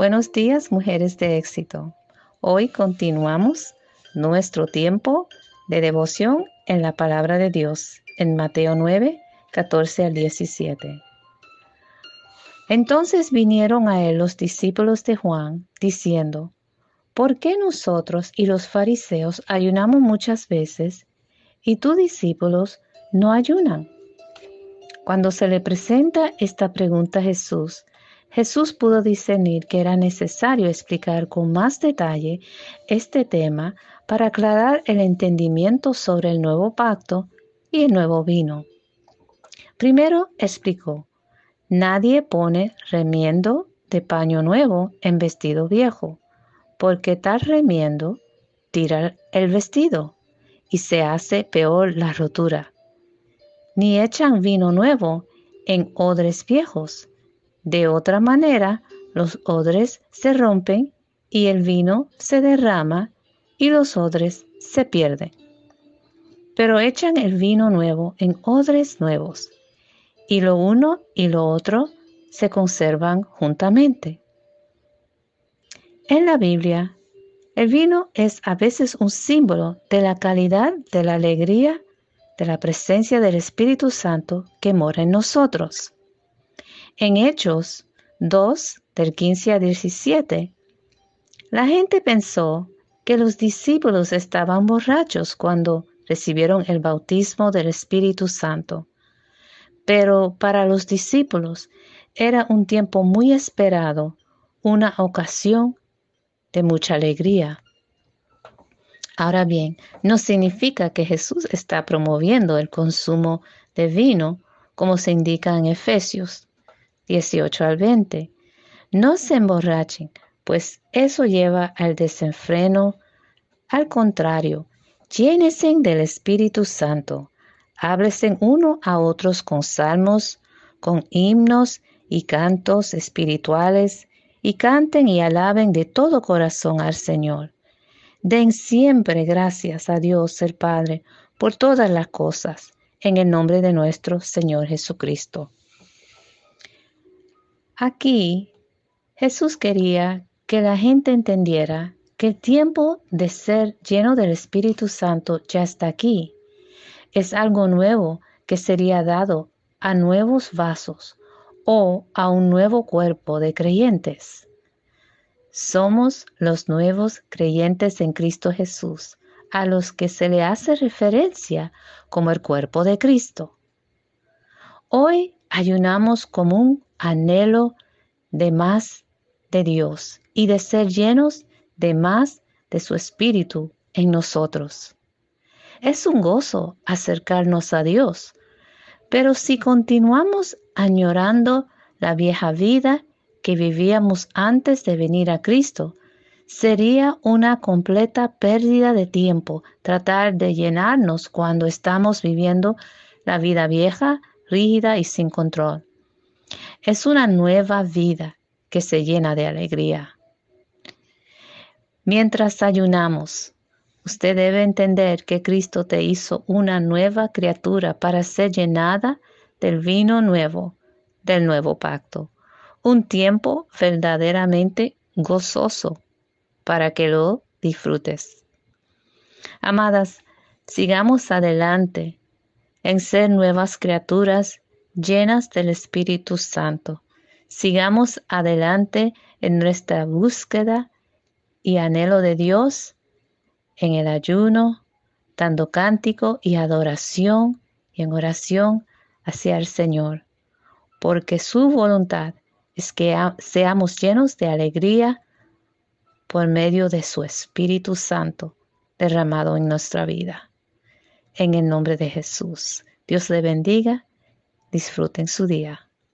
Buenos días, mujeres de éxito. Hoy continuamos nuestro tiempo de devoción en la palabra de Dios en Mateo 9, 14 al 17. Entonces vinieron a él los discípulos de Juan, diciendo, ¿por qué nosotros y los fariseos ayunamos muchas veces y tus discípulos no ayunan? Cuando se le presenta esta pregunta a Jesús, Jesús pudo discernir que era necesario explicar con más detalle este tema para aclarar el entendimiento sobre el nuevo pacto y el nuevo vino. Primero explicó, nadie pone remiendo de paño nuevo en vestido viejo, porque tal remiendo tira el vestido y se hace peor la rotura. Ni echan vino nuevo en odres viejos de otra manera, los odres se rompen y el vino se derrama y los odres se pierden. Pero echan el vino nuevo en odres nuevos y lo uno y lo otro se conservan juntamente. En la Biblia, el vino es a veces un símbolo de la calidad de la alegría de la presencia del Espíritu Santo que mora en nosotros. En Hechos 2, del 15 a 17, la gente pensó que los discípulos estaban borrachos cuando recibieron el bautismo del Espíritu Santo. Pero para los discípulos era un tiempo muy esperado, una ocasión de mucha alegría. Ahora bien, no significa que Jesús está promoviendo el consumo de vino, como se indica en Efesios. 18 al 20. No se emborrachen, pues eso lleva al desenfreno. Al contrario, llénense del Espíritu Santo. Háblesen uno a otros con salmos, con himnos y cantos espirituales, y canten y alaben de todo corazón al Señor. Den siempre gracias a Dios el Padre por todas las cosas, en el nombre de nuestro Señor Jesucristo. Aquí Jesús quería que la gente entendiera que el tiempo de ser lleno del Espíritu Santo ya está aquí. Es algo nuevo que sería dado a nuevos vasos o a un nuevo cuerpo de creyentes. Somos los nuevos creyentes en Cristo Jesús, a los que se le hace referencia como el cuerpo de Cristo. Hoy ayunamos como un anhelo de más de Dios y de ser llenos de más de su Espíritu en nosotros. Es un gozo acercarnos a Dios, pero si continuamos añorando la vieja vida que vivíamos antes de venir a Cristo, sería una completa pérdida de tiempo tratar de llenarnos cuando estamos viviendo la vida vieja, rígida y sin control. Es una nueva vida que se llena de alegría. Mientras ayunamos, usted debe entender que Cristo te hizo una nueva criatura para ser llenada del vino nuevo, del nuevo pacto. Un tiempo verdaderamente gozoso para que lo disfrutes. Amadas, sigamos adelante en ser nuevas criaturas llenas del Espíritu Santo. Sigamos adelante en nuestra búsqueda y anhelo de Dios en el ayuno, dando cántico y adoración y en oración hacia el Señor, porque su voluntad es que seamos llenos de alegría por medio de su Espíritu Santo derramado en nuestra vida. En el nombre de Jesús, Dios le bendiga Disfruten su día.